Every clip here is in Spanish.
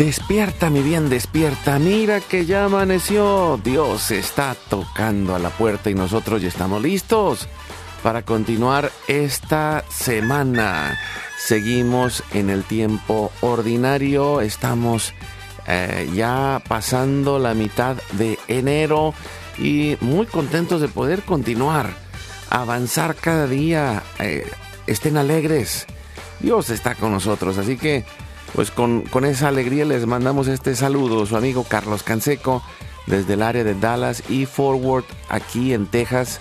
Despierta, mi bien, despierta. Mira que ya amaneció. Dios está tocando a la puerta y nosotros ya estamos listos para continuar esta semana. Seguimos en el tiempo ordinario. Estamos eh, ya pasando la mitad de enero y muy contentos de poder continuar, avanzar cada día. Eh, estén alegres. Dios está con nosotros, así que pues con, esa alegría les mandamos este saludo, su amigo Carlos Canseco, desde el área de Dallas y Forward, aquí en Texas.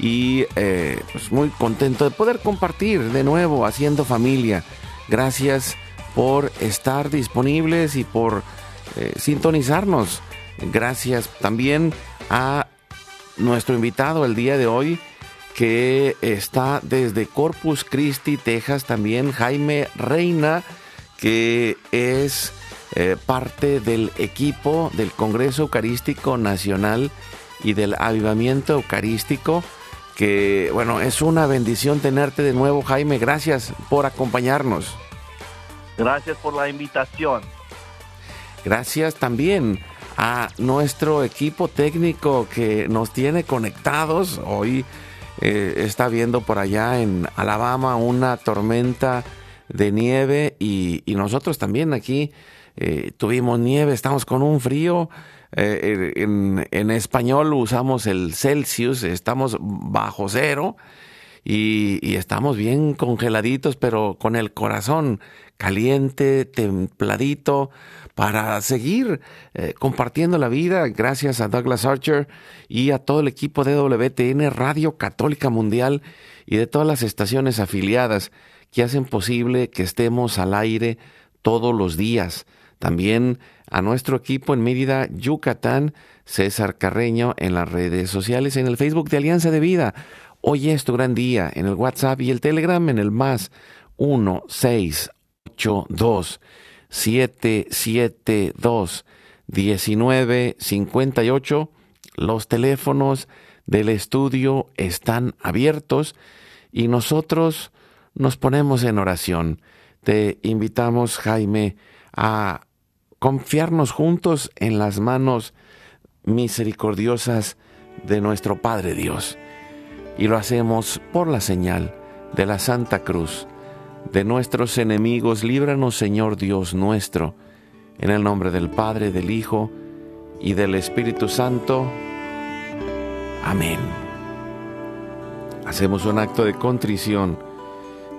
Y eh, pues muy contento de poder compartir de nuevo haciendo familia. Gracias por estar disponibles y por eh, sintonizarnos. Gracias también a nuestro invitado el día de hoy, que está desde Corpus Christi, Texas, también Jaime Reina que es eh, parte del equipo del Congreso Eucarístico Nacional y del Avivamiento Eucarístico, que bueno, es una bendición tenerte de nuevo, Jaime. Gracias por acompañarnos. Gracias por la invitación. Gracias también a nuestro equipo técnico que nos tiene conectados. Hoy eh, está viendo por allá en Alabama una tormenta de nieve y, nosotros también aquí eh, tuvimos nieve, estamos con un frío. Eh, en, español usamos el Celsius, estamos bajo cero y, estamos bien congeladitos, pero con el corazón caliente, templadito, para seguir eh, compartiendo la vida. Gracias a Douglas Archer y a todo el equipo de WTN Radio Católica Mundial y de todas las estaciones afiliadas que hacen posible que estemos al aire todos los días. También a nuestro equipo en Mérida, Yucatán, César Carreño en las redes sociales, en el Facebook de Alianza de Vida. Hoy es tu gran día, en el WhatsApp y el Telegram en el más 1682 772 1958. Los teléfonos del estudio están abiertos y nosotros nos ponemos en oración. Te invitamos, Jaime, a confiarnos juntos en las manos misericordiosas de nuestro Padre Dios. Y lo hacemos por la señal de la Santa Cruz. De nuestros enemigos, líbranos, Señor Dios nuestro, en el nombre del Padre, del Hijo y del Espíritu Santo. Amén. Hacemos un acto de contrición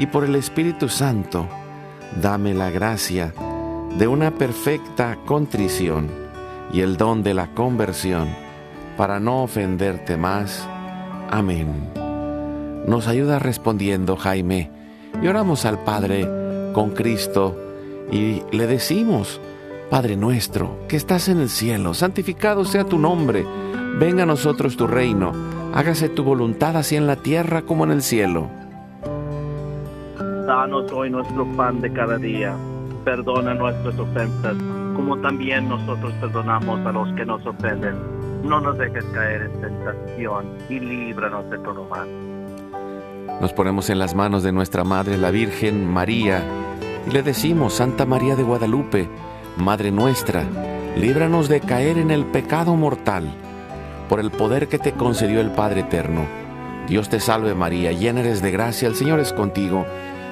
y por el Espíritu Santo, dame la gracia de una perfecta contrición y el don de la conversión para no ofenderte más. Amén. Nos ayuda respondiendo Jaime y oramos al Padre con Cristo y le decimos, Padre nuestro, que estás en el cielo, santificado sea tu nombre, venga a nosotros tu reino, hágase tu voluntad así en la tierra como en el cielo. Danos hoy nuestro pan de cada día. Perdona nuestras ofensas, como también nosotros perdonamos a los que nos ofenden. No nos dejes caer en tentación y líbranos de todo mal. Nos ponemos en las manos de nuestra Madre, la Virgen María, y le decimos, Santa María de Guadalupe, Madre nuestra, líbranos de caer en el pecado mortal, por el poder que te concedió el Padre Eterno. Dios te salve María, llena eres de gracia, el Señor es contigo.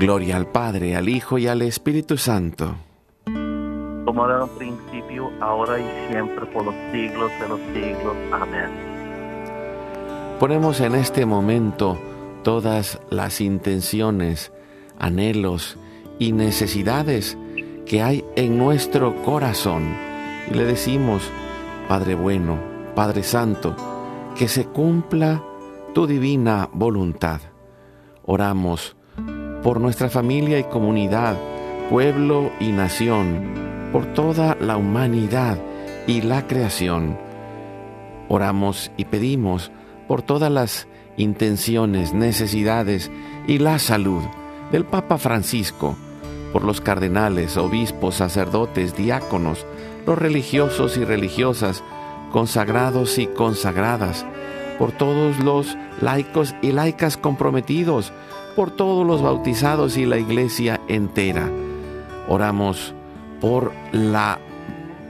Gloria al Padre, al Hijo y al Espíritu Santo. Como era en un principio, ahora y siempre, por los siglos de los siglos. Amén. Ponemos en este momento todas las intenciones, anhelos y necesidades que hay en nuestro corazón y le decimos, Padre bueno, Padre Santo, que se cumpla tu divina voluntad. Oramos por nuestra familia y comunidad, pueblo y nación, por toda la humanidad y la creación. Oramos y pedimos por todas las intenciones, necesidades y la salud del Papa Francisco, por los cardenales, obispos, sacerdotes, diáconos, los religiosos y religiosas, consagrados y consagradas, por todos los laicos y laicas comprometidos, por todos los bautizados y la iglesia entera. Oramos por la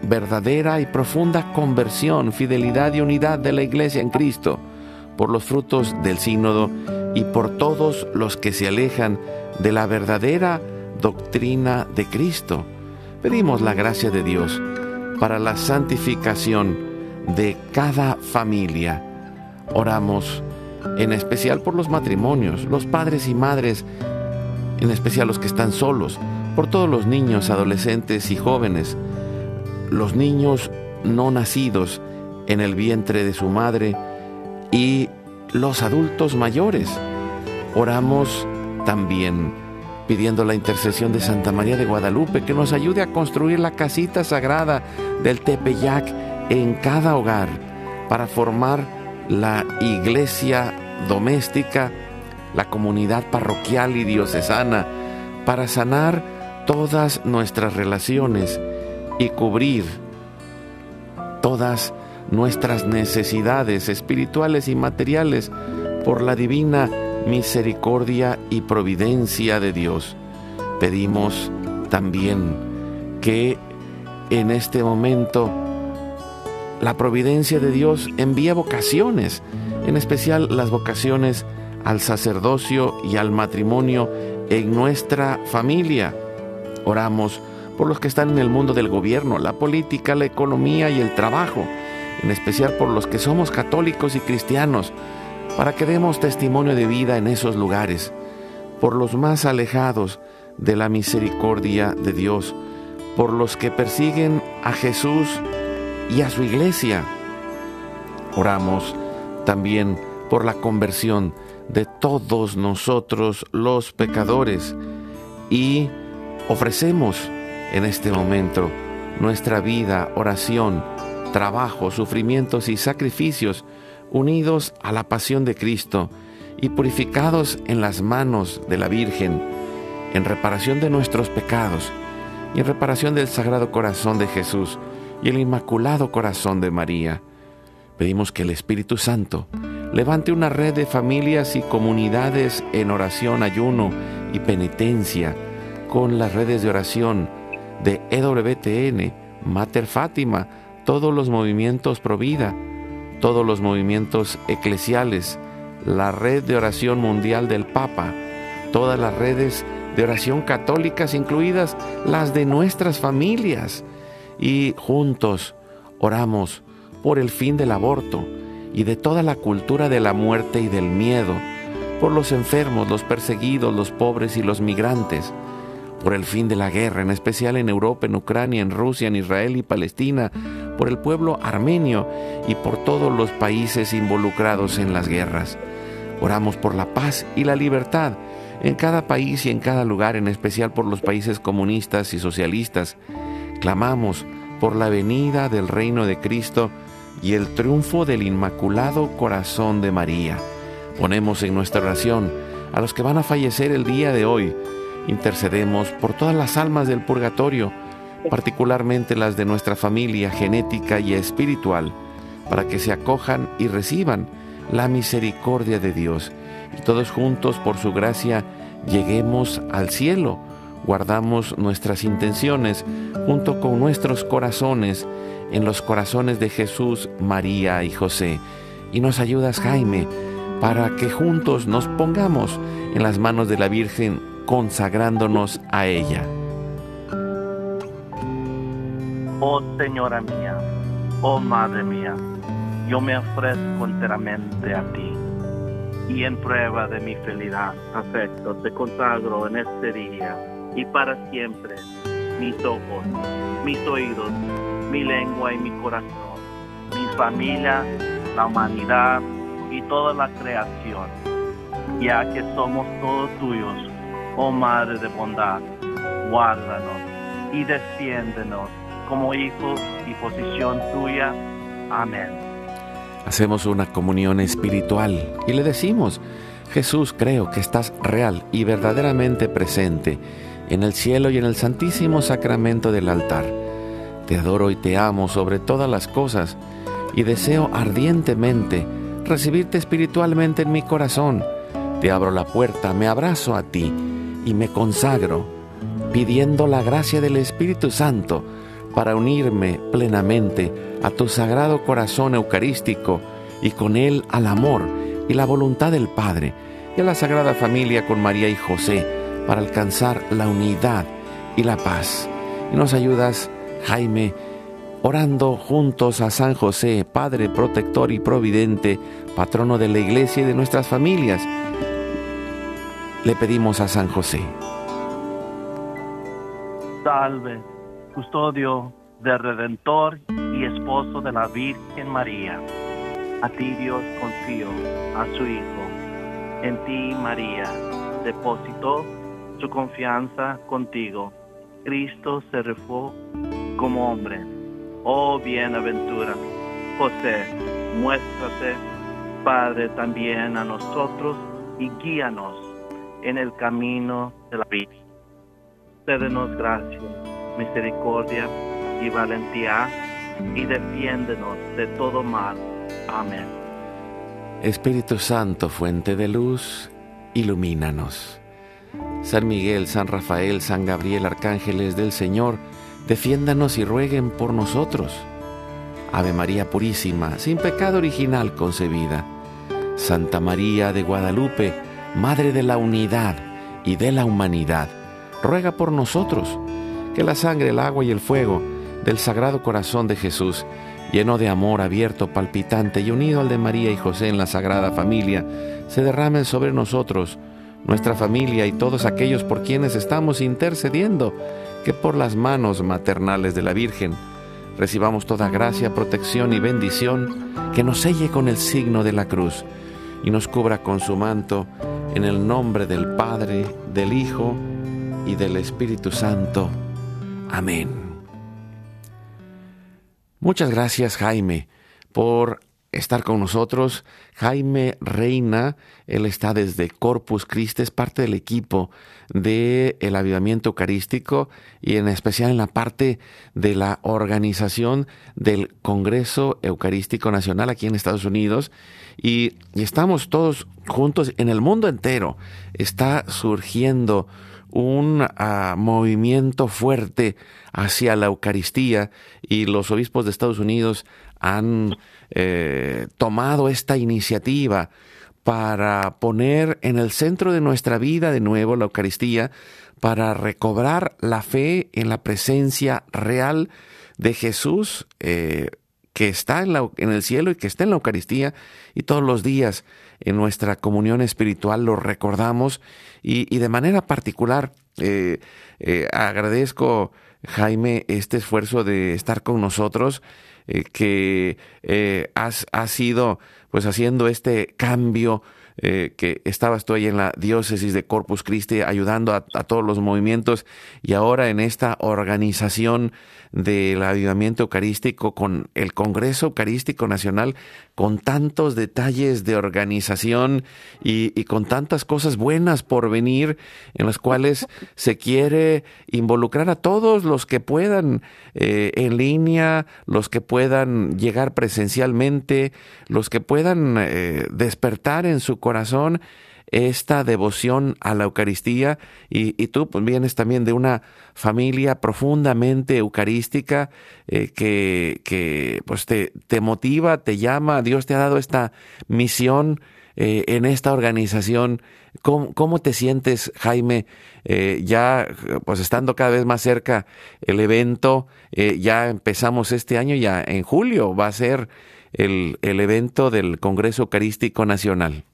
verdadera y profunda conversión, fidelidad y unidad de la iglesia en Cristo, por los frutos del sínodo y por todos los que se alejan de la verdadera doctrina de Cristo. Pedimos la gracia de Dios para la santificación de cada familia. Oramos en especial por los matrimonios, los padres y madres, en especial los que están solos, por todos los niños, adolescentes y jóvenes, los niños no nacidos en el vientre de su madre y los adultos mayores. Oramos también pidiendo la intercesión de Santa María de Guadalupe que nos ayude a construir la casita sagrada del Tepeyac en cada hogar para formar la iglesia doméstica, la comunidad parroquial y diocesana, para sanar todas nuestras relaciones y cubrir todas nuestras necesidades espirituales y materiales por la divina misericordia y providencia de Dios. Pedimos también que en este momento la providencia de Dios envía vocaciones, en especial las vocaciones al sacerdocio y al matrimonio en nuestra familia. Oramos por los que están en el mundo del gobierno, la política, la economía y el trabajo, en especial por los que somos católicos y cristianos, para que demos testimonio de vida en esos lugares, por los más alejados de la misericordia de Dios, por los que persiguen a Jesús y a su iglesia. Oramos también por la conversión de todos nosotros los pecadores y ofrecemos en este momento nuestra vida, oración, trabajo, sufrimientos y sacrificios unidos a la pasión de Cristo y purificados en las manos de la Virgen, en reparación de nuestros pecados y en reparación del Sagrado Corazón de Jesús y el Inmaculado Corazón de María. Pedimos que el Espíritu Santo levante una red de familias y comunidades en oración, ayuno y penitencia, con las redes de oración de EWTN, Mater Fátima, todos los movimientos Provida, todos los movimientos eclesiales, la red de oración mundial del Papa, todas las redes de oración católicas, incluidas las de nuestras familias. Y juntos oramos por el fin del aborto y de toda la cultura de la muerte y del miedo, por los enfermos, los perseguidos, los pobres y los migrantes, por el fin de la guerra, en especial en Europa, en Ucrania, en Rusia, en Israel y Palestina, por el pueblo armenio y por todos los países involucrados en las guerras. Oramos por la paz y la libertad en cada país y en cada lugar, en especial por los países comunistas y socialistas. Clamamos por la venida del reino de Cristo y el triunfo del Inmaculado Corazón de María. Ponemos en nuestra oración a los que van a fallecer el día de hoy. Intercedemos por todas las almas del purgatorio, particularmente las de nuestra familia genética y espiritual, para que se acojan y reciban la misericordia de Dios. Y todos juntos, por su gracia, lleguemos al cielo. Guardamos nuestras intenciones junto con nuestros corazones en los corazones de Jesús, María y José. Y nos ayudas, Jaime, para que juntos nos pongamos en las manos de la Virgen consagrándonos a ella. Oh Señora mía, oh Madre mía, yo me ofrezco enteramente a ti y en prueba de mi felicidad, afecto, te consagro en este día y para siempre mis ojos, mis oídos, mi lengua y mi corazón, mi familia, la humanidad y toda la creación, ya que somos todos tuyos, oh Madre de bondad, guárdanos y defiéndenos como hijos y posición tuya. Amén. Hacemos una comunión espiritual y le decimos, Jesús, creo que estás real y verdaderamente presente en el cielo y en el santísimo sacramento del altar. Te adoro y te amo sobre todas las cosas y deseo ardientemente recibirte espiritualmente en mi corazón. Te abro la puerta, me abrazo a ti y me consagro, pidiendo la gracia del Espíritu Santo para unirme plenamente a tu sagrado corazón eucarístico y con él al amor y la voluntad del Padre y a la Sagrada Familia con María y José para alcanzar la unidad y la paz. Y nos ayudas, Jaime, orando juntos a San José, Padre protector y providente, patrono de la Iglesia y de nuestras familias. Le pedimos a San José. Salve, custodio del Redentor y esposo de la Virgen María. A ti Dios confío, a su Hijo. En ti María depositó confianza contigo. Cristo se refugó como hombre. Oh bienaventura, José, muéstrate, Padre, también a nosotros y guíanos en el camino de la vida. Cédenos gracia, misericordia y valentía y defiéndenos de todo mal. Amén. Espíritu Santo, fuente de luz, ilumínanos. San Miguel, San Rafael, San Gabriel, arcángeles del Señor, defiéndanos y rueguen por nosotros. Ave María Purísima, sin pecado original concebida. Santa María de Guadalupe, Madre de la Unidad y de la Humanidad, ruega por nosotros, que la sangre, el agua y el fuego del Sagrado Corazón de Jesús, lleno de amor abierto, palpitante y unido al de María y José en la Sagrada Familia, se derramen sobre nosotros, nuestra familia y todos aquellos por quienes estamos intercediendo, que por las manos maternales de la Virgen recibamos toda gracia, protección y bendición que nos selle con el signo de la cruz y nos cubra con su manto en el nombre del Padre, del Hijo y del Espíritu Santo. Amén. Muchas gracias Jaime por estar con nosotros. Jaime Reina, él está desde Corpus Christi, es parte del equipo del el avivamiento eucarístico y en especial en la parte de la organización del Congreso Eucarístico Nacional aquí en Estados Unidos. Y, y estamos todos juntos en el mundo entero. Está surgiendo un ah, movimiento fuerte hacia la Eucaristía y los obispos de Estados Unidos han eh, tomado esta iniciativa para poner en el centro de nuestra vida de nuevo la Eucaristía, para recobrar la fe en la presencia real de Jesús eh, que está en, el cielo y que está en la Eucaristía y todos los días en nuestra comunión espiritual lo recordamos y, de manera particular eh, agradezco Jaime este esfuerzo de estar con nosotros que has, has ido pues haciendo este cambio eh, que estabas tú ahí en la diócesis de Corpus Christi ayudando a, todos los movimientos y ahora en esta organización del avivamiento eucarístico con el Congreso Eucarístico Nacional, con tantos detalles de organización y, con tantas cosas buenas por venir, en las cuales se quiere involucrar a todos los que puedan eh, en línea, los que puedan llegar presencialmente, los que puedan eh, despertar en su corazón esta devoción a la Eucaristía y, tú pues, vienes también de una familia profundamente eucarística eh, que, que, pues te, te, motiva, te llama, Dios te ha dado esta misión eh, en esta organización. ¿Cómo, ¿Cómo, te sientes, Jaime, eh, ya pues estando cada vez más cerca el evento? ya empezamos este año, ya en julio va a ser el, el evento del Congreso Eucarístico Nacional.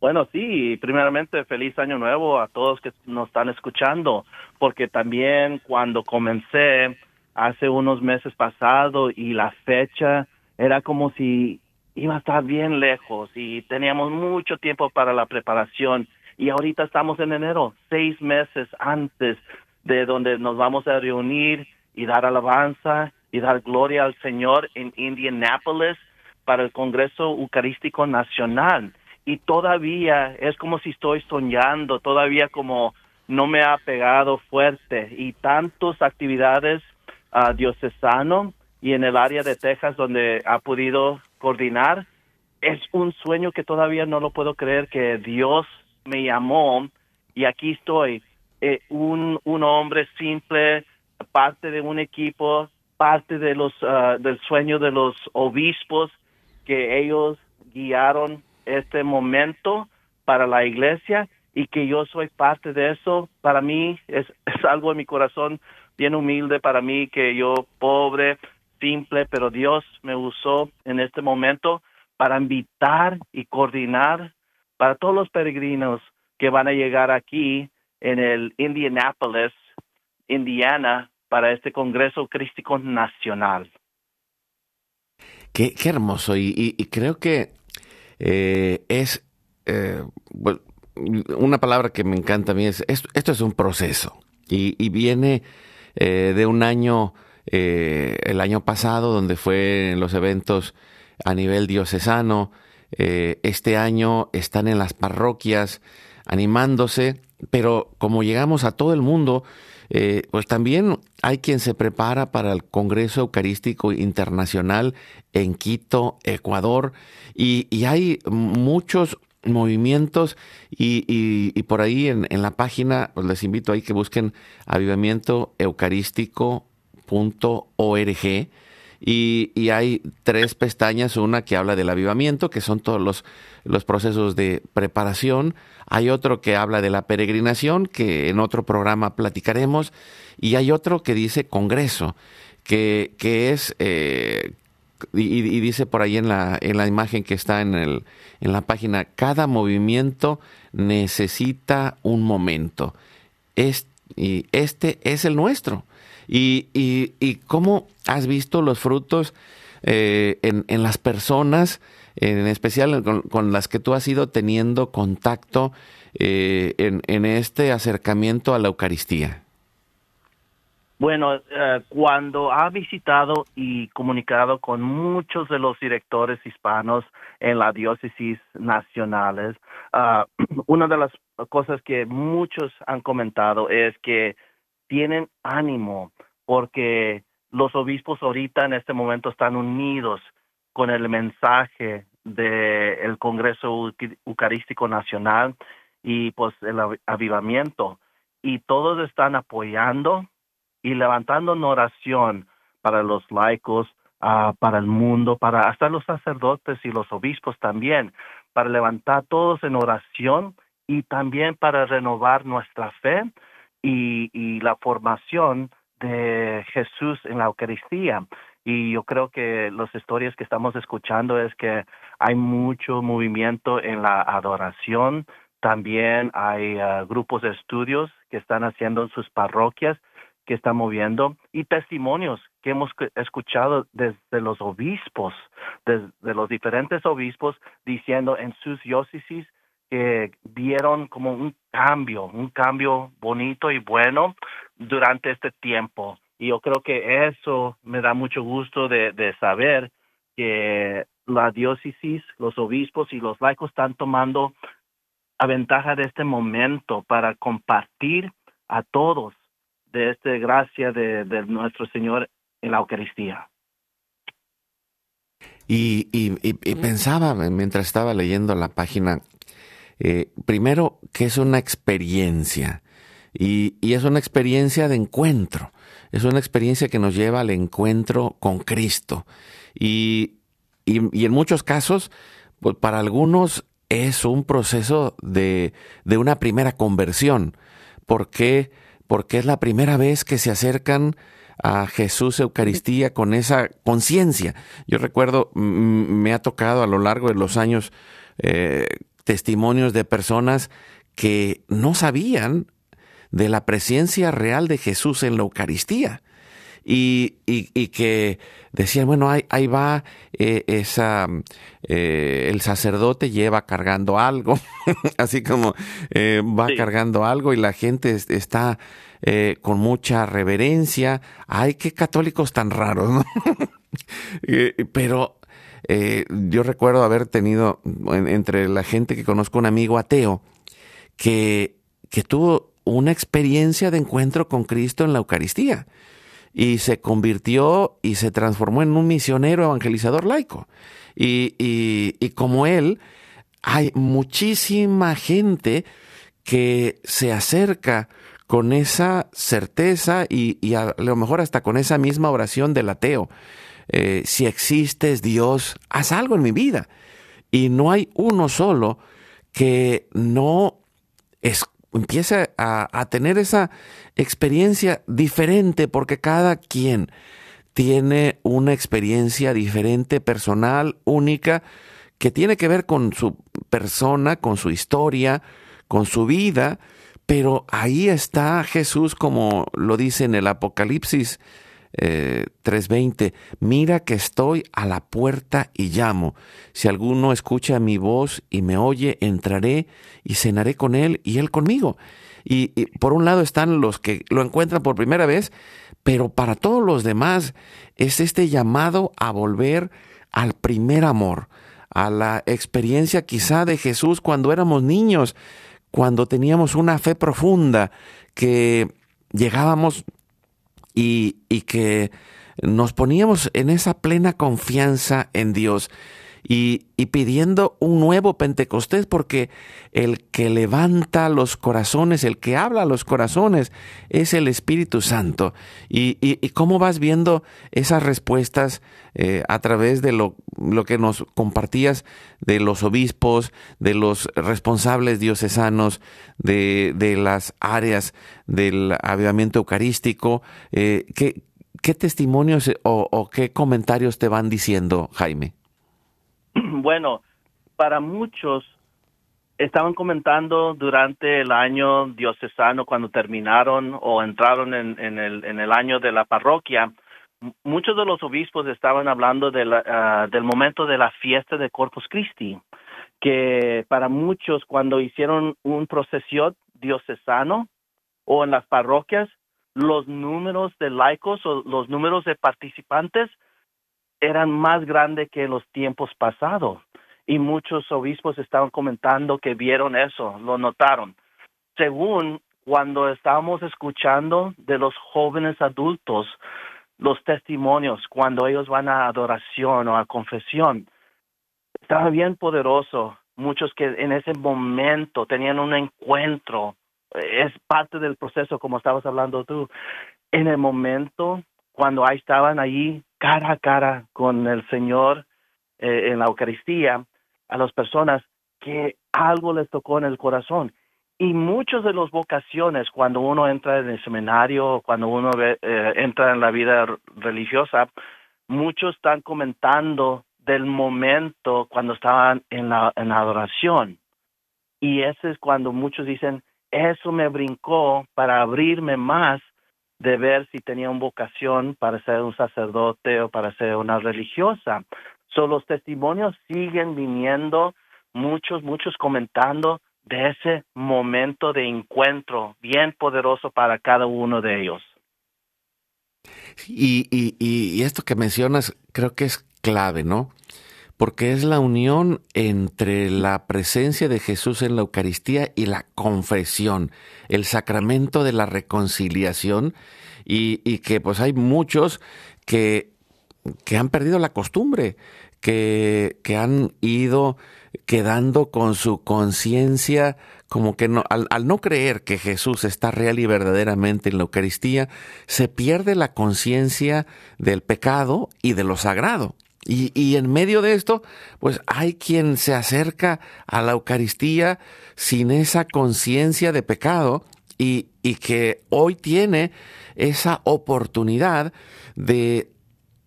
Bueno, sí, primeramente feliz año nuevo a todos que nos están escuchando, porque también cuando comencé hace unos meses pasado y la fecha era como si iba a estar bien lejos y teníamos mucho tiempo para la preparación. Y ahorita estamos en enero, seis meses antes de donde nos vamos a reunir y dar alabanza y dar gloria al Señor en Indianapolis para el Congreso Eucarístico Nacional y todavía es como si estoy soñando, todavía como no me ha pegado fuerte. Y tantas actividades uh, diocesano y en el área de Texas donde ha podido coordinar, es un sueño que todavía no lo puedo creer que Dios me llamó y aquí estoy, eh, un, un hombre simple, parte de un equipo, parte de los, ah, del sueño de los obispos que ellos guiaron este momento para la iglesia y que yo soy parte de eso, para mí es, es algo en mi corazón bien humilde para mí, que yo pobre, simple, pero Dios me usó en este momento para invitar y coordinar para todos los peregrinos que van a llegar aquí en el Indianapolis, Indiana, para este Congreso Crístico Nacional. Qué, qué hermoso. Y, y, creo que eh, es eh, una palabra que me encanta a mí es esto, es un proceso. Y, viene eh, de un año el año pasado donde fue en los eventos a nivel diocesano. Este año están en las parroquias animándose pero como llegamos a todo el mundo pues también hay quien se prepara para el Congreso Eucarístico Internacional en Quito, Ecuador, y, hay muchos movimientos y, por ahí en, la página pues les invito ahí que busquen avivamientoeucarístico.org y, hay tres pestañas, una que habla del avivamiento, que son todos los, los procesos de preparación, hay otro que habla de la peregrinación, que en otro programa platicaremos, y hay otro que dice Congreso, que, que es eh, y, dice por ahí en la, en la imagen que está en, el, en la página, cada movimiento necesita un momento. y este es el nuestro. Y, y, cómo has visto los frutos eh, en, en, las personas, en especial con, las que tú has ido teniendo contacto eh, en, en este acercamiento a la Eucaristía. Bueno, eh, cuando ha visitado y comunicado con muchos de los directores hispanos en la diócesis nacionales, uh, una de las cosas que muchos han comentado es que tienen ánimo porque los obispos ahorita en este momento están unidos con el mensaje del Congreso Eucarístico Nacional y pues el avivamiento. Y todos están apoyando y levantando en oración para los laicos, uh, para el mundo, para hasta los sacerdotes y los obispos también, para levantar todos en oración y también para renovar nuestra fe y, la formación de Jesús en la Eucaristía. Y yo creo que las historias que estamos escuchando es que hay mucho movimiento en la adoración. También hay ah, grupos de estudios que están haciendo en sus parroquias, que están moviendo, y testimonios que hemos escuchado desde los obispos, desde los diferentes obispos, diciendo en sus diócesis que vieron como un cambio, un cambio bonito y bueno durante este tiempo. Y yo creo que eso me da mucho gusto de, saber que la diócesis, los obispos y los laicos están tomando a ventaja de este momento para compartir a todos de esta gracia de, nuestro Señor en la Eucaristía. Y, y, pensaba mientras estaba leyendo la página, eh, primero que es una experiencia y, y, es una experiencia de encuentro es una experiencia que nos lleva al encuentro con Cristo. Y, y, en muchos casos, pues para algunos es un proceso de, de una primera conversión. ¿Por qué? Porque es la primera vez que se acercan a Jesús Eucaristía con esa conciencia. Yo recuerdo, me ha tocado a lo largo de los años eh, testimonios de personas que no sabían de la presencia real de Jesús en la Eucaristía. Y, y, que decían, bueno, ahí, ahí va eh, esa, eh, el sacerdote lleva cargando algo, así como eh, va cargando algo y la gente está con mucha reverencia. Ay, qué católicos tan raros, ¿no? pero yo recuerdo haber tenido entre la gente que conozco un amigo ateo que, que tuvo una experiencia de encuentro con Cristo en la Eucaristía y se convirtió y se transformó en un misionero evangelizador laico. Y, y, como él, hay muchísima gente que se acerca con esa certeza y, y, a lo mejor hasta con esa misma oración del ateo. Eh, si existes Dios, haz algo en mi vida. Y no hay uno solo que no es, empieza a, tener esa experiencia diferente porque cada quien tiene una experiencia diferente, personal, única, que tiene que ver con su persona, con su historia, con su vida, pero ahí está Jesús como lo dice en el Apocalipsis 3:20, eh, mira que estoy a la puerta y llamo. Si alguno escucha mi voz y me oye, entraré y cenaré con él y él conmigo. Y, por un lado están los que lo encuentran por primera vez, pero para todos los demás es este llamado a volver al primer amor, a la experiencia quizá de Jesús cuando éramos niños, cuando teníamos una fe profunda, que llegábamos y, y que nos poníamos en esa plena confianza en Dios y, pidiendo un nuevo Pentecostés, porque el que levanta los corazones, el que habla los corazones, es el Espíritu Santo. Y, y, cómo vas viendo esas respuestas eh, a través de lo, lo, que nos compartías de los obispos, de los responsables diocesanos, de, de las áreas del avivamiento eucarístico. Eh, ¿qué, ¿Qué testimonios o, o qué comentarios te van diciendo, Jaime? Bueno, para muchos estaban comentando durante el año diocesano cuando terminaron o entraron en, el, año de la parroquia, muchos de los obispos estaban hablando de ah, del momento de la fiesta de Corpus Christi, que para muchos cuando hicieron un procesión diocesano o en las parroquias, los números de laicos o los números de participantes eran más grandes que los tiempos pasados. Y muchos obispos estaban comentando que vieron eso, lo notaron. Según cuando estábamos escuchando de los jóvenes adultos, los testimonios, cuando ellos van a adoración o a confesión, estaba bien poderoso muchos que en ese momento tenían un encuentro, es parte del proceso como estabas hablando tú, en el momento cuando ahí estaban allí cara a cara con el Señor eh, en la Eucaristía, a las personas que algo les tocó en el corazón. Y muchas de las vocaciones, cuando uno entra en el seminario, cuando uno eh, entra en la vida religiosa, muchos están comentando del momento cuando estaban en la, en la adoración. Y ese es cuando muchos dicen, eso me brincó para abrirme más de ver si tenía una vocación para ser un sacerdote o para ser una religiosa. So, los testimonios siguen viniendo, muchos, muchos comentando de ese momento de encuentro bien poderoso para cada uno de ellos. Y, y, y esto que mencionas creo que es clave, ¿no? Porque es la unión entre la presencia de Jesús en la Eucaristía y la confesión, el sacramento de la reconciliación, y, que pues hay muchos que, que han perdido la costumbre, que, que han ido quedando con su conciencia como que no, al, no creer que Jesús está real y verdaderamente en la Eucaristía, se pierde la conciencia del pecado y de lo sagrado. Y, y, en medio de esto, pues hay quien se acerca a la Eucaristía sin esa conciencia de pecado y, y que hoy tiene esa oportunidad de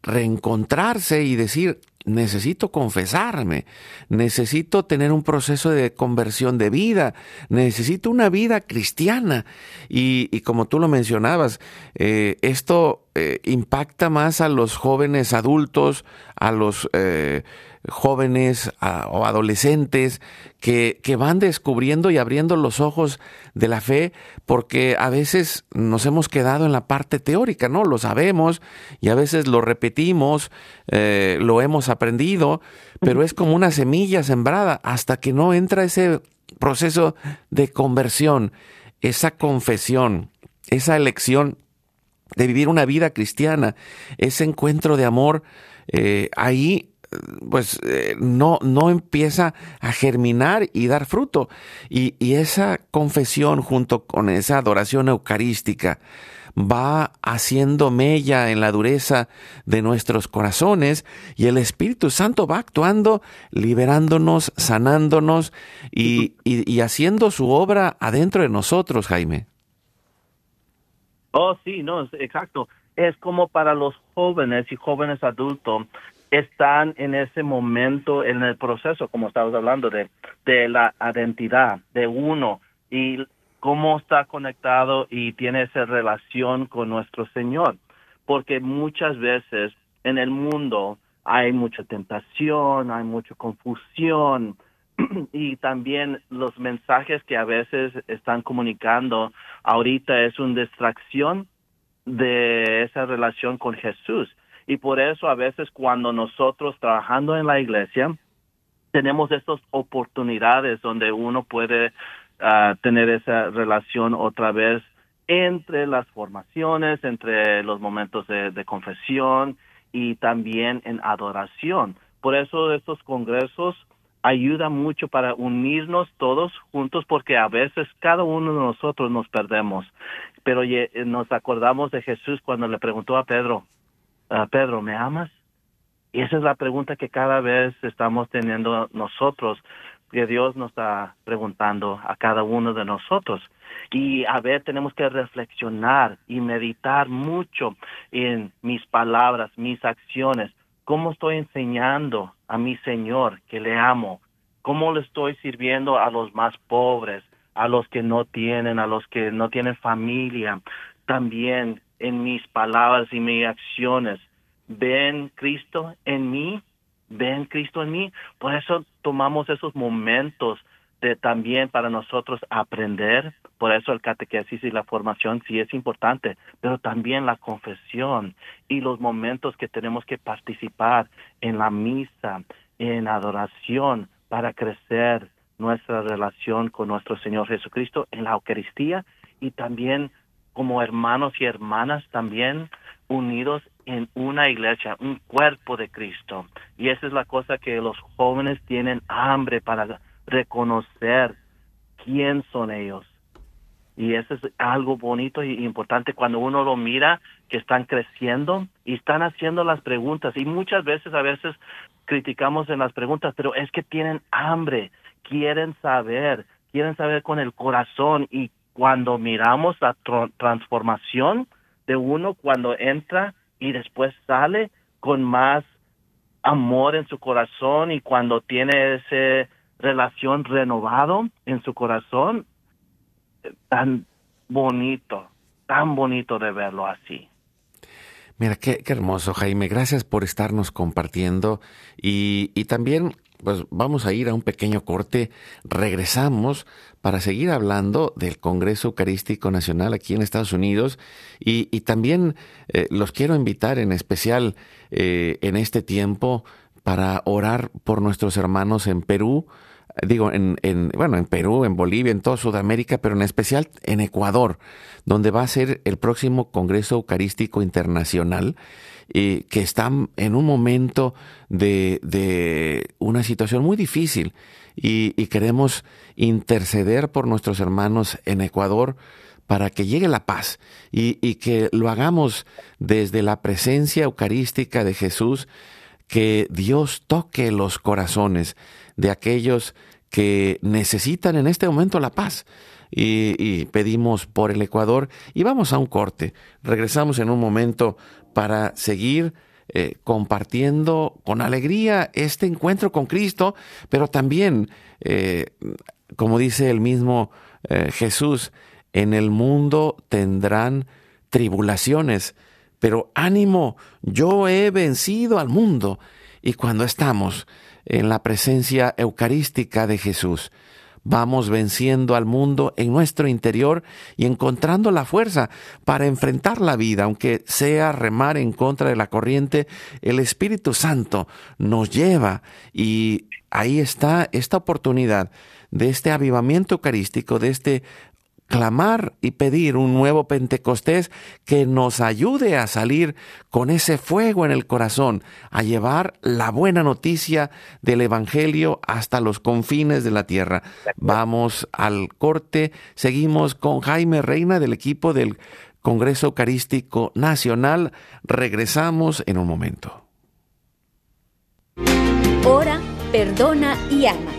reencontrarse y decir, necesito confesarme, necesito tener un proceso de conversión de vida, necesito una vida cristiana. Y, y como tú lo mencionabas, eh, esto eh, impacta más a los jóvenes adultos, a los eh, jóvenes a, o adolescentes que, que, van descubriendo y abriendo los ojos de la fe, porque a veces nos hemos quedado en la parte teórica, ¿no? Lo sabemos y a veces lo repetimos, eh, lo hemos aprendido, pero es como una semilla sembrada hasta que no entra ese proceso de conversión, esa confesión, esa elección de vivir una vida cristiana, ese encuentro de amor, eh, ahí pues eh, no, no empieza a germinar y dar fruto. Y, y, esa confesión junto con esa adoración eucarística va haciendo mella en la dureza de nuestros corazones y el Espíritu Santo va actuando, liberándonos, sanándonos y, y, y haciendo su obra adentro de nosotros, Jaime. Oh, sí, no, exacto. Es como para los jóvenes y jóvenes adultos están en ese momento en el proceso, como estabas hablando, de, de la identidad de uno y cómo está conectado y tiene esa relación con nuestro Señor. Porque muchas veces en el mundo hay mucha tentación, hay mucha confusión y también los mensajes que a veces están comunicando ahorita es una distracción de esa relación con Jesús y por eso a veces cuando nosotros trabajando en la iglesia, tenemos estas oportunidades donde uno puede uh, tener esa relación otra vez entre las formaciones, entre los momentos de, de, confesión y también en adoración. Por eso estos congresos ayudan mucho para unirnos todos juntos porque a veces cada uno de nosotros nos perdemos. Pero nos acordamos de Jesús cuando le preguntó a Pedro, uh, Pedro, ¿me amas? Y esa es la pregunta que cada vez estamos teniendo nosotros, que Dios nos está preguntando a cada uno de nosotros. Y a ver, tenemos que reflexionar y meditar mucho en mis palabras, mis acciones, cómo estoy enseñando a mi Señor que le amo, cómo le estoy sirviendo a los más pobres, a los que no tienen, a los que no tienen familia, también en mis palabras y mis acciones. Ven Cristo en mí, ven Cristo en mí. Por eso tomamos esos momentos de también para nosotros aprender. Por eso el catequesis y la formación sí es importante, pero también la confesión y los momentos que tenemos que participar en la misa, en adoración, para crecer nuestra relación con nuestro Señor Jesucristo en la Eucaristía y también como hermanos y hermanas también unidos en una iglesia, un cuerpo de Cristo. Y esa es la cosa que los jóvenes tienen hambre para reconocer quién son ellos. Y eso es algo bonito y importante cuando uno lo mira, que están creciendo y están haciendo las preguntas. Y muchas veces, a veces criticamos en las preguntas, pero es que tienen hambre, quieren saber, quieren saber con el corazón. Y cuando miramos la transformación de uno, cuando entra y después sale con más amor en su corazón y cuando tiene esa relación renovado en su corazón, tan bonito, tan bonito de verlo así. Mira, qué, hermoso, Jaime. Gracias por estarnos compartiendo y, y también pues vamos a ir a un pequeño corte. Regresamos para seguir hablando del Congreso Eucarístico Nacional aquí en Estados Unidos y, también eh, los quiero invitar en especial eh, en este tiempo para orar por nuestros hermanos en Perú, digo, en, bueno, en Perú, en Bolivia, en toda Sudamérica, pero en especial en Ecuador, donde va a ser el próximo Congreso Eucarístico Internacional, eh, que están en un momento de, de una situación muy difícil y, y queremos interceder por nuestros hermanos en Ecuador para que llegue la paz y, y, que lo hagamos desde la presencia eucarística de Jesús, que Dios toque los corazones de aquellos que necesitan en este momento la paz. Y, pedimos por el Ecuador y vamos a un corte. Regresamos en un momento para seguir eh, compartiendo con alegría este encuentro con Cristo, pero también, eh, como dice el mismo eh, Jesús, en el mundo tendrán tribulaciones, pero ánimo, yo he vencido al mundo. Y cuando estamos en la presencia eucarística de Jesús. Vamos venciendo al mundo en nuestro interior y encontrando la fuerza para enfrentar la vida, aunque sea remar en contra de la corriente, el Espíritu Santo nos lleva y ahí está esta oportunidad de este avivamiento eucarístico, de este clamar y pedir un nuevo Pentecostés que nos ayude a salir con ese fuego en el corazón, a llevar la buena noticia del Evangelio hasta los confines de la tierra. Vamos al corte, seguimos con Jaime Reina del equipo del Congreso Eucarístico Nacional. Regresamos en un momento. Ora, perdona y ama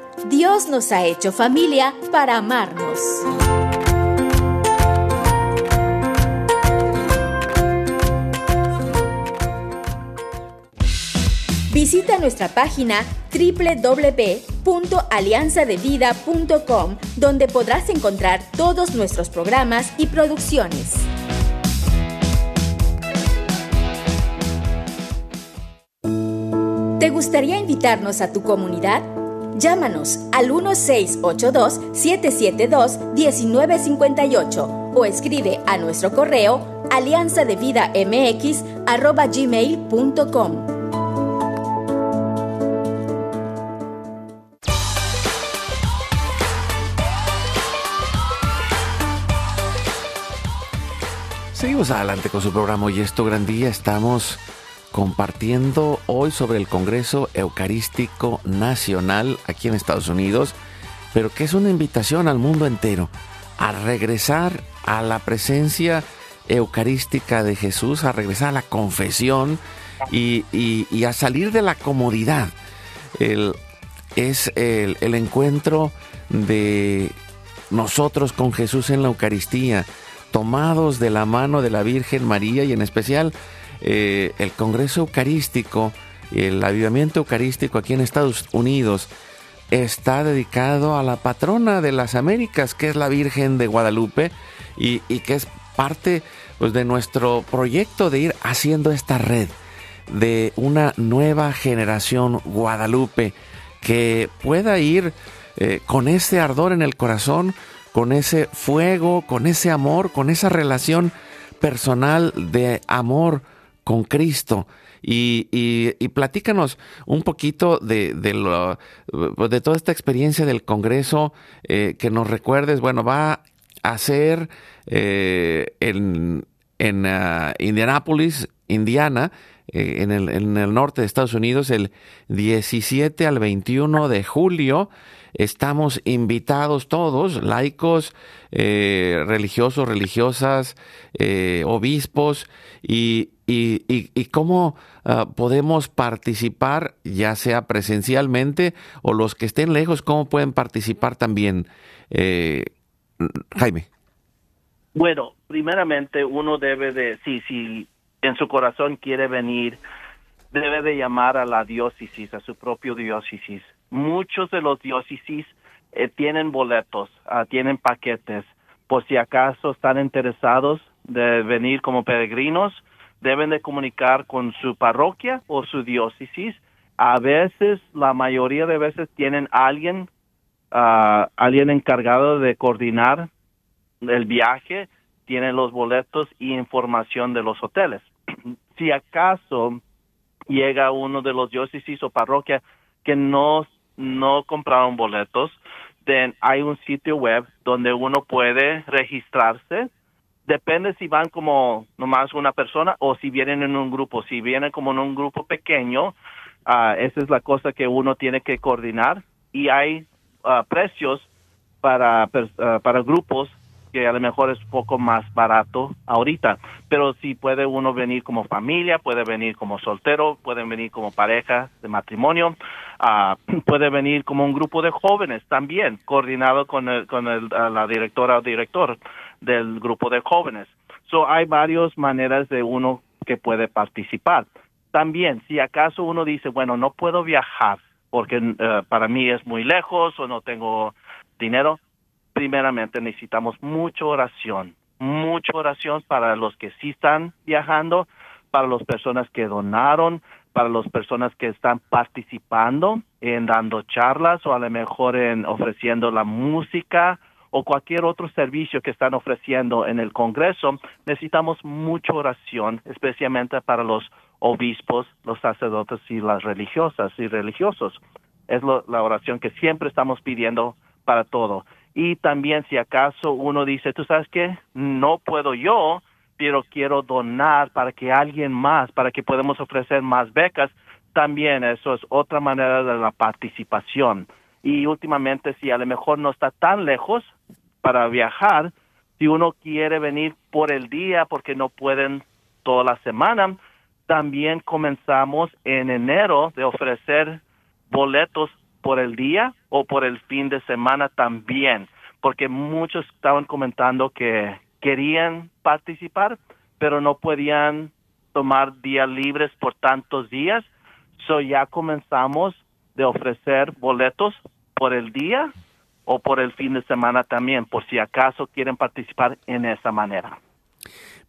Dios nos ha hecho familia para amarnos. Visita nuestra página www.alianzadevida.com donde podrás encontrar todos nuestros programas y producciones. ¿Te gustaría invitarnos a tu comunidad? Llámanos al 1682-772-1958 o escribe a nuestro correo alianzadevidamx.gmail.com. Seguimos adelante con su programa y esto gran día. Estamos compartiendo hoy sobre el Congreso Eucarístico Nacional aquí en Estados Unidos, pero que es una invitación al mundo entero a regresar a la presencia eucarística de Jesús, a regresar a la confesión y, a salir de la comodidad. es el, encuentro de nosotros con Jesús en la Eucaristía, tomados de la mano de la Virgen María y en especial eh, el Congreso Eucarístico el avivamiento eucarístico aquí en Estados Unidos está dedicado a la patrona de las Américas, que es la Virgen de Guadalupe, y, que es parte pues, de nuestro proyecto de ir haciendo esta red de una nueva generación Guadalupe que pueda ir eh, con ese ardor en el corazón, con ese fuego, con ese amor, con esa relación personal de amor con Cristo. Y, y, platícanos un poquito de, de, lo, de, toda esta experiencia del Congreso, eh, que nos recuerdes, bueno, va a ser eh, en, en uh, Indianápolis, Indiana, eh, en, el, en, el, norte de Estados Unidos, el 17 al 21 de julio. Estamos invitados todos, laicos, eh, religiosos, religiosas, eh, obispos, y, y, y, cómo uh, podemos participar, ya sea presencialmente o los que estén lejos, cómo pueden participar también. Eh, Jaime. Bueno, primeramente uno debe de, si, si en su corazón quiere venir, debe de llamar a la diócesis, a su propio diócesis. Muchos de los diócesis eh, tienen boletos, uh, tienen paquetes. Por si acaso están interesados de venir como peregrinos, deben de comunicar con su parroquia o su diócesis. A veces, la mayoría de veces tienen alguien, uh, alguien encargado de coordinar el viaje, tienen los boletos y información de los hoteles. si acaso llega uno de los diócesis o parroquia que no, no compraron boletos, hay un sitio web donde uno puede registrarse. Depende si van como nomás una persona o si vienen en un grupo. Si vienen como en un grupo pequeño, uh, esa es la cosa que uno tiene que coordinar. Y hay uh, precios para, uh, para grupos que a lo mejor es poco más barato ahorita, pero si puede uno venir como familia, puede venir como soltero, pueden venir como pareja de matrimonio, uh, puede venir como un grupo de jóvenes también, coordinado con, el, con el, la directora o director del grupo de jóvenes. So, hay varias maneras de uno que puede participar. También, si acaso uno dice, bueno, no puedo viajar porque uh, para mí es muy lejos o no tengo dinero, primeramente necesitamos mucha oración, mucha oración para los que sí están viajando, para las personas que donaron, para las personas que están participando en dando charlas o a lo mejor en ofreciendo la música o cualquier otro servicio que están ofreciendo en el Congreso, necesitamos mucha oración, especialmente para los obispos, los sacerdotes y las religiosas y religiosos. Es lo, la oración que siempre estamos pidiendo para todo. Y también si acaso uno dice, tú sabes qué, no puedo yo, pero quiero donar para que alguien más, para que podamos ofrecer más becas, también eso es otra manera de la participación. Y últimamente, si a lo mejor no está tan lejos para viajar, si uno quiere venir por el día porque no pueden toda la semana, también comenzamos en enero de ofrecer boletos por el día o por el fin de semana también, porque muchos estaban comentando que querían participar, pero no podían tomar días libres por tantos días. So ya comenzamos de ofrecer boletos por el día o por el fin de semana también, por si acaso quieren participar en esa manera.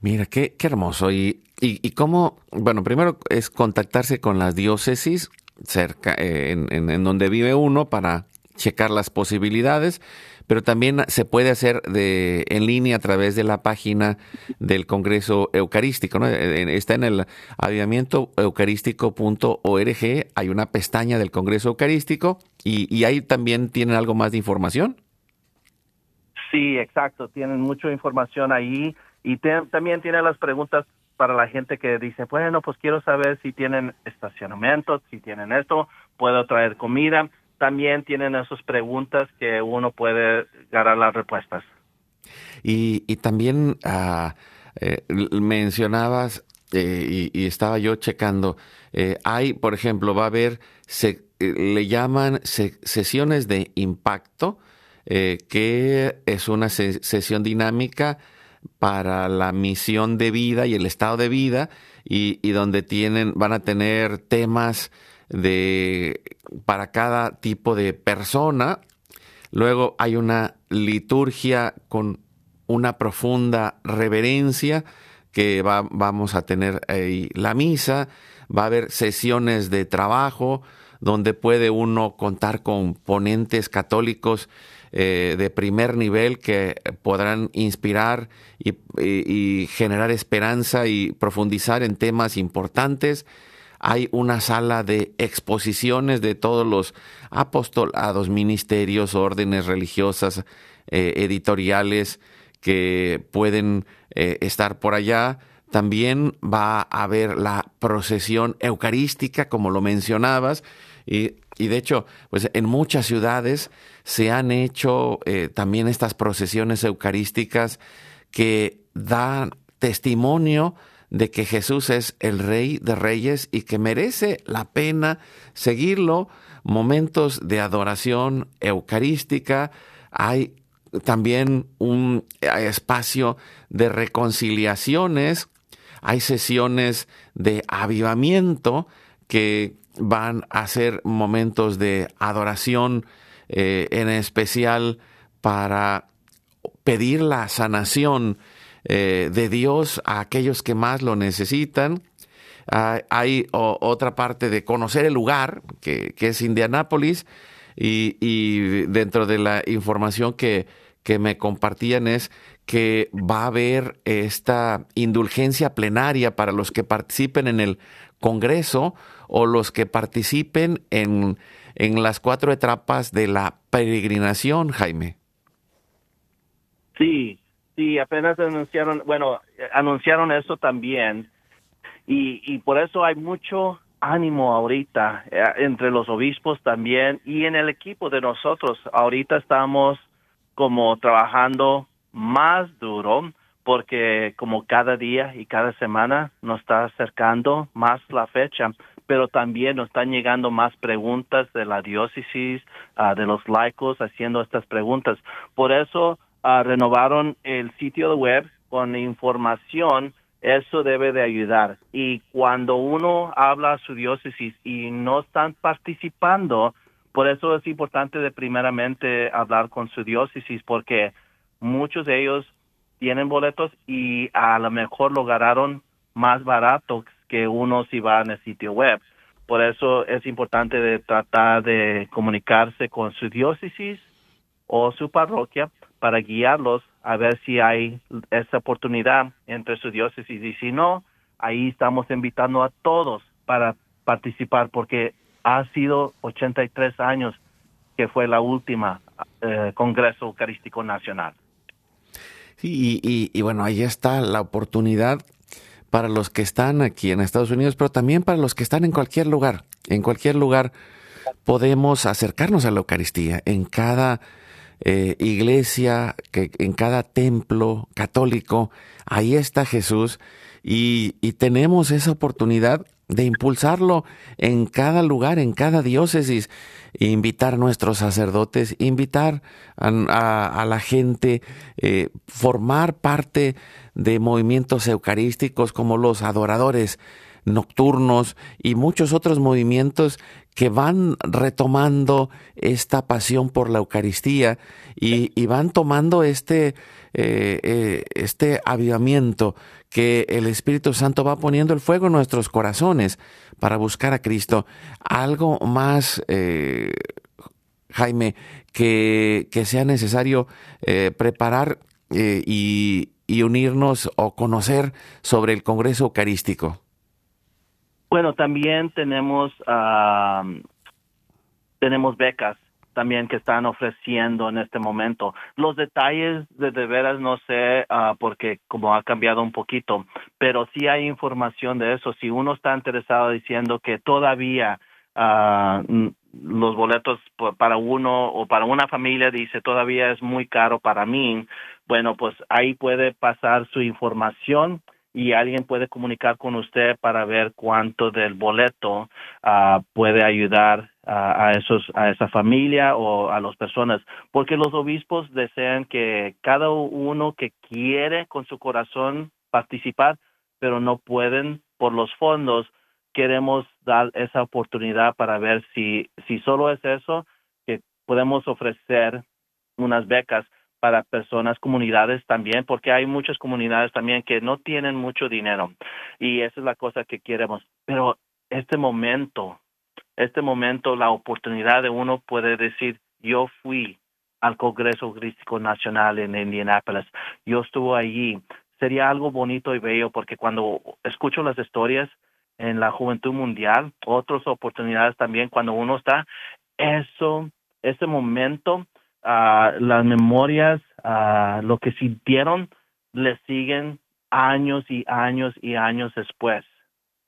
Mira, qué, qué hermoso. Y, y, y, cómo, bueno, primero es contactarse con las diócesis cerca, eh, en, en, donde vive uno para checar las posibilidades, pero también se puede hacer de, en línea a través de la página del Congreso Eucarístico. ¿no? Eh, está en el eucarístico.org, hay una pestaña del Congreso Eucarístico y, y ahí también tienen algo más de información. Sí, exacto, tienen mucha información ahí y también tienen las preguntas para la gente que dice, bueno, pues quiero saber si tienen estacionamiento, si tienen esto, puedo traer comida. También tienen esas preguntas que uno puede ganar las respuestas. Y, y también uh, eh, mencionabas, eh, y, y, estaba yo checando, eh, hay, por ejemplo, va a haber, se, le llaman se, sesiones de impacto, que es una sesión dinámica para la misión de vida y el estado de vida y, donde tienen van a tener temas de para cada tipo de persona. Luego hay una liturgia con una profunda reverencia que va, vamos a tener ahí la misa. Va a haber sesiones de trabajo donde puede uno contar con ponentes católicos eh, de primer nivel que podrán inspirar y, generar esperanza y profundizar en temas importantes. Hay una sala de exposiciones de todos los apostolados, ministerios, órdenes religiosas, eh, editoriales que pueden eh, estar por allá. También va a haber la procesión eucarística, como lo mencionabas, y, de hecho, pues en muchas ciudades se han hecho eh, también estas procesiones eucarísticas que dan testimonio de que Jesús es el Rey de Reyes y que merece la pena seguirlo. Momentos de adoración eucarística. Hay también un espacio de reconciliaciones. Hay sesiones de avivamiento que van a ser momentos de adoración, eh, en especial para pedir la sanación eh, de Dios a aquellos que más lo necesitan. hay otra parte de conocer el lugar, que, es Indianápolis, y, dentro de la información que, que me compartían es que va a haber esta indulgencia plenaria para los que participen en el Congreso o los que participen en, en las cuatro etapas de la peregrinación, Jaime. Sí, sí, apenas anunciaron, bueno, anunciaron eso también y, y por eso hay mucho ánimo ahorita eh, entre los obispos también y en el equipo de nosotros. Ahorita estamos como trabajando más duro porque como cada día y cada semana nos está acercando más la fecha pero también nos están llegando más preguntas de la diócesis, ah, de los laicos haciendo estas preguntas. Por eso ah, renovaron el sitio web con información. Eso debe de ayudar. Y cuando uno habla a su diócesis y no están participando, por eso es importante de primeramente hablar con su diócesis porque muchos de ellos tienen boletos y a lo mejor lo ganaron más barato que uno si va en el sitio web. Por eso es importante de tratar de comunicarse con su diócesis o su parroquia para guiarlos a ver si hay esa oportunidad entre su diócesis y si no, ahí estamos invitando a todos para participar porque ha sido 83 años que fue la última eh, Congreso Eucarístico Nacional. Sí, y, y, bueno, ahí está la oportunidad para los que están aquí en Estados Unidos, pero también para los que están en cualquier lugar. En cualquier lugar podemos acercarnos a la Eucaristía. En cada eh, iglesia, en cada templo católico, ahí está Jesús y tenemos esa oportunidad de impulsarlo en cada lugar, en cada diócesis, invitar a nuestros sacerdotes, invitar a, la gente, eh, formar parte de movimientos eucarísticos como los adoradores nocturnos y muchos otros movimientos que van retomando esta pasión por la Eucaristía y, van tomando este, eh, eh, este avivamiento que el Espíritu Santo va poniendo el fuego en nuestros corazones para buscar a Cristo. Algo más, eh, Jaime, que, sea necesario preparar y unirnos o conocer sobre el Congreso Eucarístico. Bueno, también tenemos tenemos becas también que están ofreciendo en este momento. Los detalles de, de veras no sé uh, porque como ha cambiado un poquito, pero sí hay información de eso. Si uno está interesado diciendo que todavía uh, los boletos para uno o para una familia dice todavía es muy caro para mí, bueno, pues ahí puede pasar su información y alguien puede comunicar con usted para ver cuánto del boleto ah, puede ayudar a esos a esa familia o a las personas. Porque los obispos desean que cada uno que quiere con su corazón participar pero no pueden por los fondos queremos dar esa oportunidad para ver si si solo es eso que podemos ofrecer unas becas para personas, comunidades también, porque hay muchas comunidades también que no tienen mucho dinero y esa es la cosa que queremos. Pero este momento este momento la oportunidad de uno puede decir, yo fui al Congreso Eucarístico Nacional en Indianápolis, yo estuve allí. Sería algo bonito y bello porque cuando escucho las historias en la juventud mundial, otras oportunidades también cuando uno está, eso, ese momento, uh, las memorias, uh, lo que sintieron, le siguen años y años y años después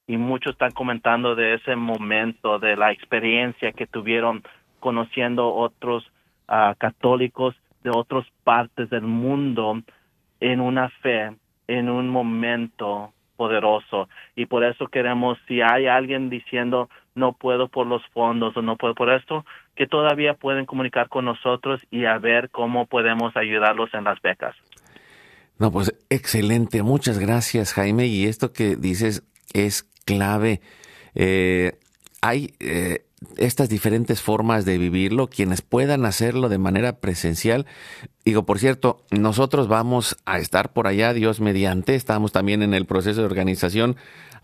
y muchos están comentando de ese momento, de la experiencia que tuvieron conociendo otros uh, católicos de otras partes del mundo en una fe, en un momento poderoso. Y por eso queremos, si hay alguien diciendo no puedo por los fondos o no puedo por esto, que todavía pueden comunicar con nosotros y a ver cómo podemos ayudarlos en las becas. No, pues excelente. Muchas gracias, Jaime. Y esto que dices es clave. Eh, hay eh, estas diferentes formas de vivirlo, quienes puedan hacerlo de manera presencial. Digo, por cierto, nosotros vamos a estar por allá, Dios mediante, estamos también en el proceso de organización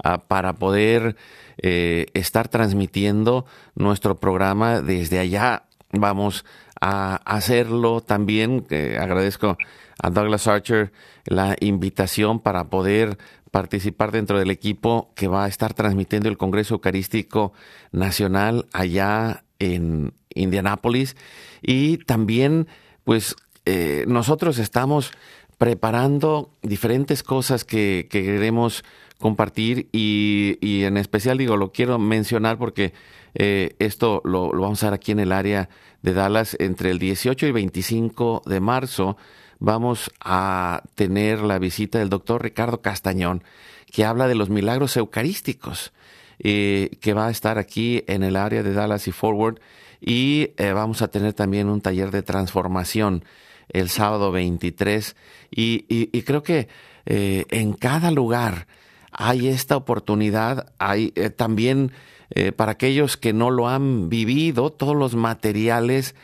ah, para poder eh, estar transmitiendo nuestro programa desde allá. Vamos a hacerlo también. agradezco a Douglas Archer la invitación para poder participar dentro del equipo que va a estar transmitiendo el Congreso Eucarístico Nacional allá en Indianápolis. Y también, pues, eh, nosotros estamos preparando diferentes cosas que, queremos compartir y, en especial digo, lo quiero mencionar porque eh, esto lo, lo, vamos a ver aquí en el área de Dallas entre el 18 y 25 de marzo vamos a tener la visita del doctor Ricardo Castañón, que habla de los milagros eucarísticos, eh, que va a estar aquí en el área de Dallas y Forward. Y eh, vamos a tener también un taller de transformación el sábado 23. Y, creo que eh, en cada lugar hay esta oportunidad, hay también para aquellos que no lo han vivido, todos los materiales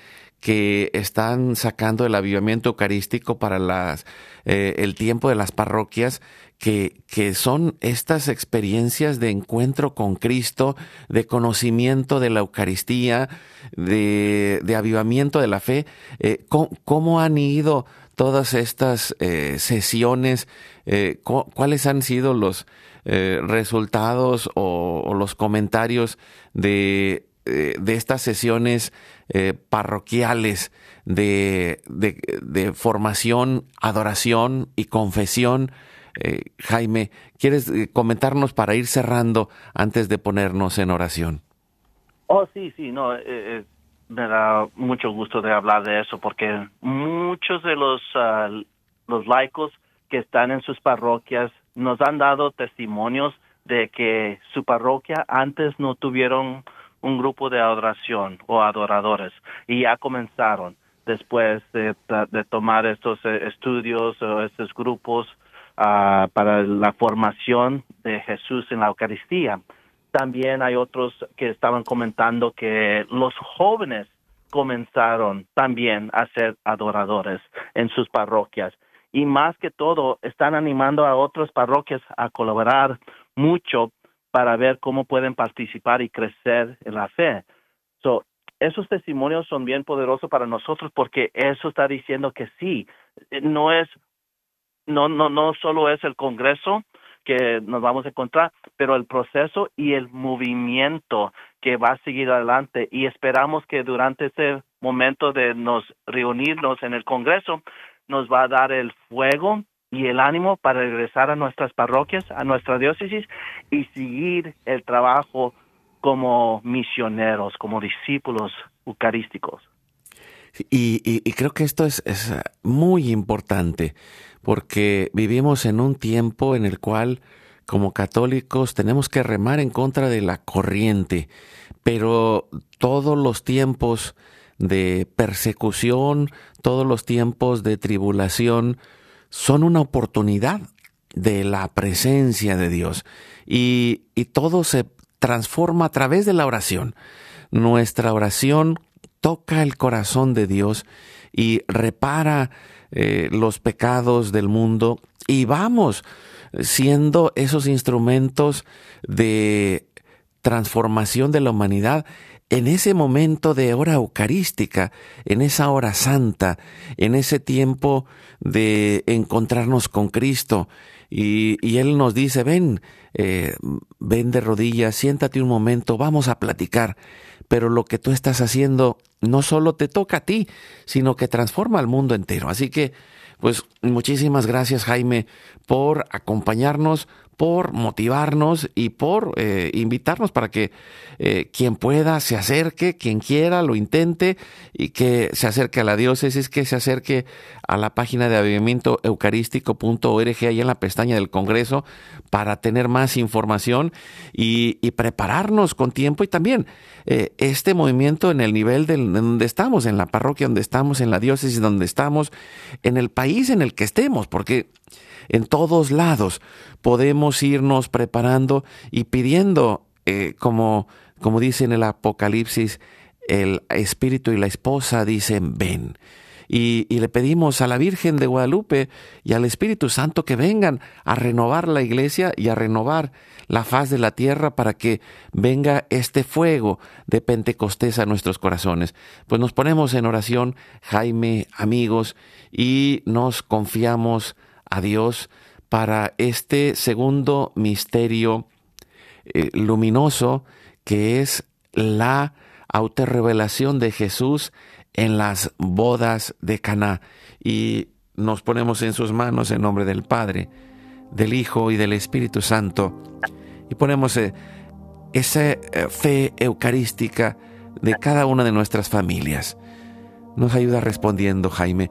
que están sacando el avivamiento eucarístico para las, eh, el tiempo de las parroquias, que, que, son estas experiencias de encuentro con Cristo, de conocimiento de la Eucaristía, de, de avivamiento de la fe. Eh, ¿cómo, han ido todas estas eh, sesiones? ¿Cuáles han sido los resultados o los comentarios de eh, de estas sesiones eh, parroquiales de, de, formación, adoración y confesión. Eh, Jaime, ¿quieres comentarnos para ir cerrando antes de ponernos en oración? Oh, sí, sí, no, me da mucho gusto de hablar de eso porque muchos de los, ah, los laicos que están en sus parroquias nos han dado testimonios de que su parroquia antes no tuvieron un grupo de adoración o adoradores y ya comenzaron después de, tomar estos eh, estudios o estos grupos ah, para la formación de Jesús en la Eucaristía. También hay otros que estaban comentando que los jóvenes comenzaron también a ser adoradores en sus parroquias y más que todo están animando a otras parroquias a colaborar mucho para ver cómo pueden participar y crecer en la fe. So, esos testimonios son bien poderosos para nosotros porque eso está diciendo que sí, no es, no, no, no solo es el Congreso que nos vamos a encontrar, pero el proceso y el movimiento que va a seguir adelante y esperamos que durante este momento de nos reunirnos en el Congreso nos va a dar el fuego y el ánimo para regresar a nuestras parroquias, a nuestra diócesis y seguir el trabajo como misioneros, como discípulos eucarísticos. Y, creo que esto es, muy importante porque vivimos en un tiempo en el cual como católicos tenemos que remar en contra de la corriente, pero todos los tiempos de persecución, todos los tiempos de tribulación, son una oportunidad de la presencia de Dios y, todo se transforma a través de la oración. Nuestra oración toca el corazón de Dios y repara eh, los pecados del mundo y vamos siendo esos instrumentos de transformación de la humanidad en ese momento de hora eucarística, en esa hora santa, en ese tiempo de encontrarnos con Cristo. Y, Él nos dice, ven, eh, ven de rodillas, siéntate un momento, vamos a platicar. Pero lo que tú estás haciendo no solo te toca a ti, sino que transforma al mundo entero. Así que, pues muchísimas gracias Jaime por acompañarnos, por motivarnos y por eh, invitarnos para que eh, quien pueda se acerque, quien quiera lo intente y que se acerque a la diócesis, que se acerque a la página de avivamiento eucarístico.org ahí en la pestaña del Congreso para tener más información y, prepararnos con tiempo y también eh, este movimiento en el nivel de donde estamos, en la parroquia donde estamos, en la diócesis donde estamos, en el país en el que estemos, porque en todos lados podemos irnos preparando y pidiendo, eh, como, como dice en el Apocalipsis, el espíritu y la esposa dicen, ven. Y, y, le pedimos a la Virgen de Guadalupe y al Espíritu Santo que vengan a renovar la iglesia y a renovar la faz de la tierra para que venga este fuego de Pentecostés a nuestros corazones. Pues nos ponemos en oración, Jaime, amigos, y nos confiamos a Dios para este segundo misterio eh, luminoso que es la autorrevelación de Jesús en las bodas de Caná. Y nos ponemos en sus manos en nombre del Padre, del Hijo y del Espíritu Santo. Y ponemos eh, esa eh, fe eucarística de cada una de nuestras familias. Nos ayuda respondiendo, Jaime,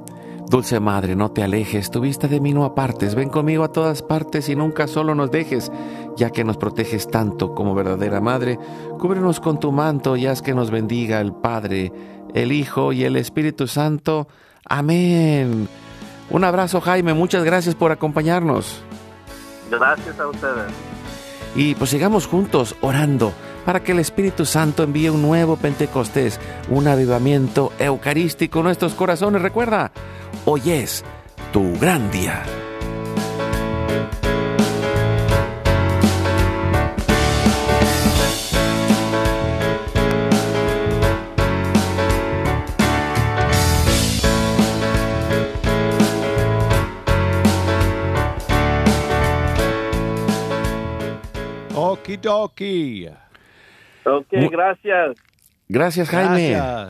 Dulce Madre, no te alejes, tu vista de mí no apartes, ven conmigo a todas partes y nunca solo nos dejes, ya que nos proteges tanto como verdadera Madre, cúbrenos con tu manto y haz que nos bendiga el Padre, el Hijo y el Espíritu Santo. Amén. Un abrazo Jaime, muchas gracias por acompañarnos. Gracias a ustedes. Y pues sigamos juntos orando para que el Espíritu Santo envíe un nuevo Pentecostés, un avivamiento eucarístico en nuestros corazones. Recuerda, hoy es tu gran día. Okidoki. Ok, gracias. Gracias, Jaime. Gracias.